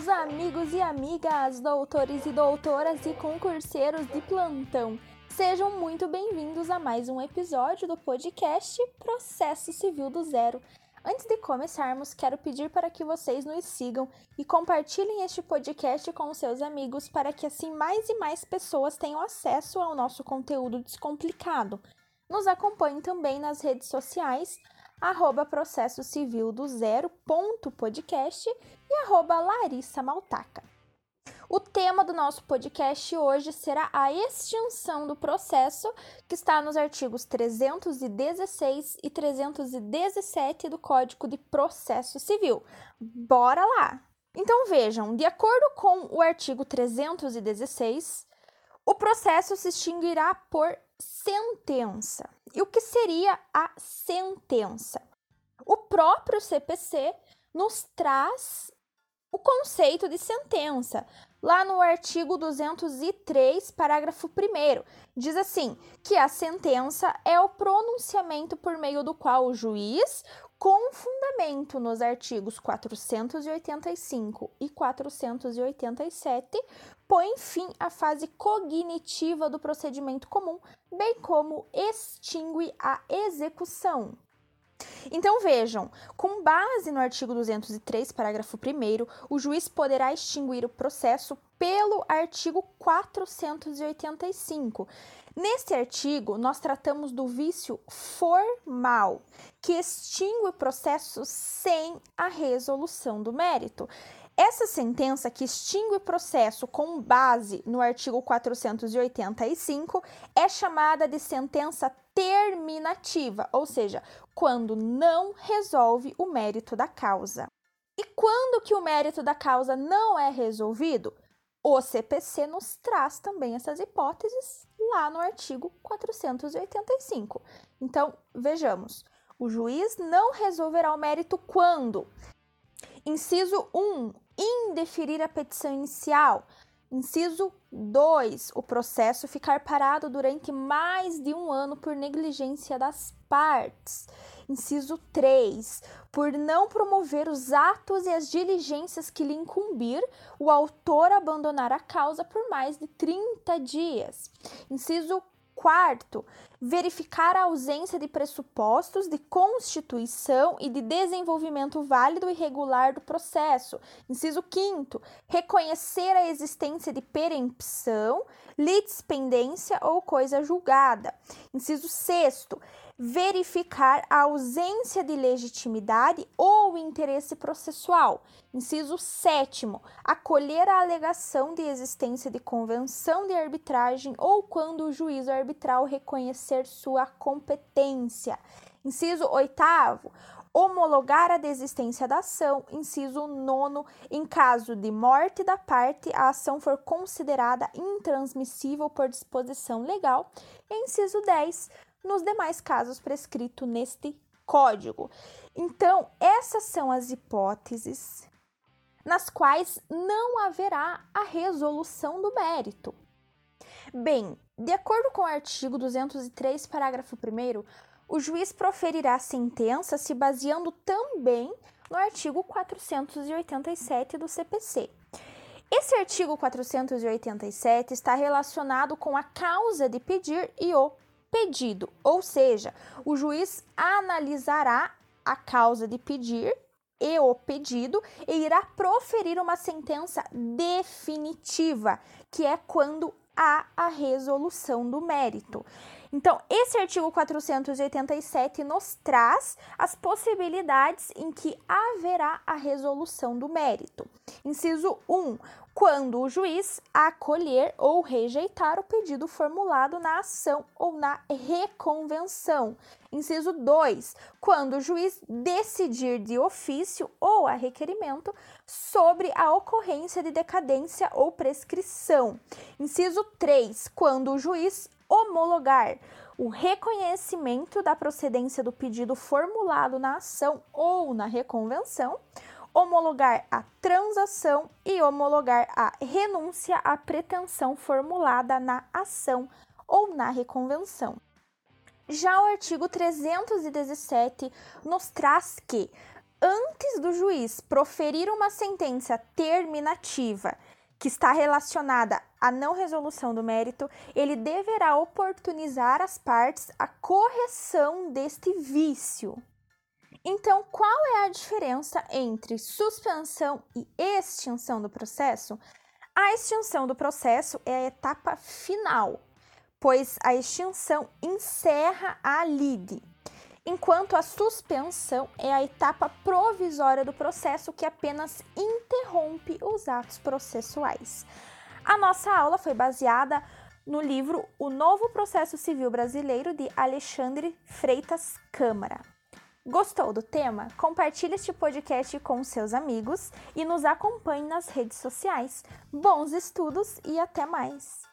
meus amigos e amigas, doutores e doutoras e concurseiros de plantão. Sejam muito bem-vindos a mais um episódio do podcast Processo Civil do Zero. Antes de começarmos, quero pedir para que vocês nos sigam e compartilhem este podcast com seus amigos para que assim mais e mais pessoas tenham acesso ao nosso conteúdo descomplicado. Nos acompanhem também nas redes sociais arroba processo civil do zero ponto podcast e arroba Larissa Maltaca. O tema do nosso podcast hoje será a extinção do processo, que está nos artigos 316 e 317 do Código de Processo Civil. Bora lá! Então vejam, de acordo com o artigo 316, o processo se extinguirá por sentença. E o que seria a sentença? O próprio CPC nos traz o conceito de sentença. Lá no artigo 203, parágrafo 1, diz assim: que a sentença é o pronunciamento por meio do qual o juiz, com fundamento nos artigos 485 e 487, põe fim à fase cognitiva do procedimento comum, bem como extingue a execução. Então vejam, com base no artigo 203, parágrafo 1, o juiz poderá extinguir o processo pelo artigo 485. Neste artigo, nós tratamos do vício formal, que extingue o processo sem a resolução do mérito. Essa sentença que extingue o processo com base no artigo 485 é chamada de sentença terminativa, ou seja, quando não resolve o mérito da causa. E quando que o mérito da causa não é resolvido? O CPC nos traz também essas hipóteses lá no artigo 485. Então, vejamos. O juiz não resolverá o mérito quando? Inciso 1. Indeferir a petição inicial. Inciso 2. O processo ficar parado durante mais de um ano por negligência das partes. Inciso 3. Por não promover os atos e as diligências que lhe incumbir, o autor abandonar a causa por mais de 30 dias. Inciso Quarto, verificar a ausência de pressupostos de constituição e de desenvolvimento válido e regular do processo. Inciso quinto, reconhecer a existência de perempção, litispendência ou coisa julgada. Inciso sexto, verificar a ausência de legitimidade ou interesse processual. Inciso 7. Acolher a alegação de existência de convenção de arbitragem ou quando o juízo arbitral reconhecer sua competência. Inciso 8. Homologar a desistência da ação. Inciso 9. Em caso de morte da parte, a ação for considerada intransmissível por disposição legal. Inciso 10 nos demais casos prescritos neste código. Então, essas são as hipóteses nas quais não haverá a resolução do mérito. Bem, de acordo com o artigo 203, parágrafo 1, o juiz proferirá a sentença se baseando também no artigo 487 do CPC. Esse artigo 487 está relacionado com a causa de pedir e o pedido, ou seja, o juiz analisará a causa de pedir e o pedido e irá proferir uma sentença definitiva, que é quando há a resolução do mérito. Então, esse artigo 487 nos traz as possibilidades em que haverá a resolução do mérito. Inciso 1. Quando o juiz acolher ou rejeitar o pedido formulado na ação ou na reconvenção. Inciso 2. Quando o juiz decidir de ofício ou a requerimento sobre a ocorrência de decadência ou prescrição. Inciso 3. Quando o juiz homologar o reconhecimento da procedência do pedido formulado na ação ou na reconvenção, homologar a transação e homologar a renúncia à pretensão formulada na ação ou na reconvenção. Já o artigo 317 nos traz que antes do juiz proferir uma sentença terminativa que está relacionada à não resolução do mérito, ele deverá oportunizar às partes a correção deste vício. Então, qual é a diferença entre suspensão e extinção do processo? A extinção do processo é a etapa final, pois a extinção encerra a lide, enquanto a suspensão é a etapa provisória do processo que apenas interrompe os atos processuais. A nossa aula foi baseada no livro O Novo Processo Civil Brasileiro de Alexandre Freitas Câmara. Gostou do tema? Compartilhe este podcast com seus amigos e nos acompanhe nas redes sociais. Bons estudos e até mais!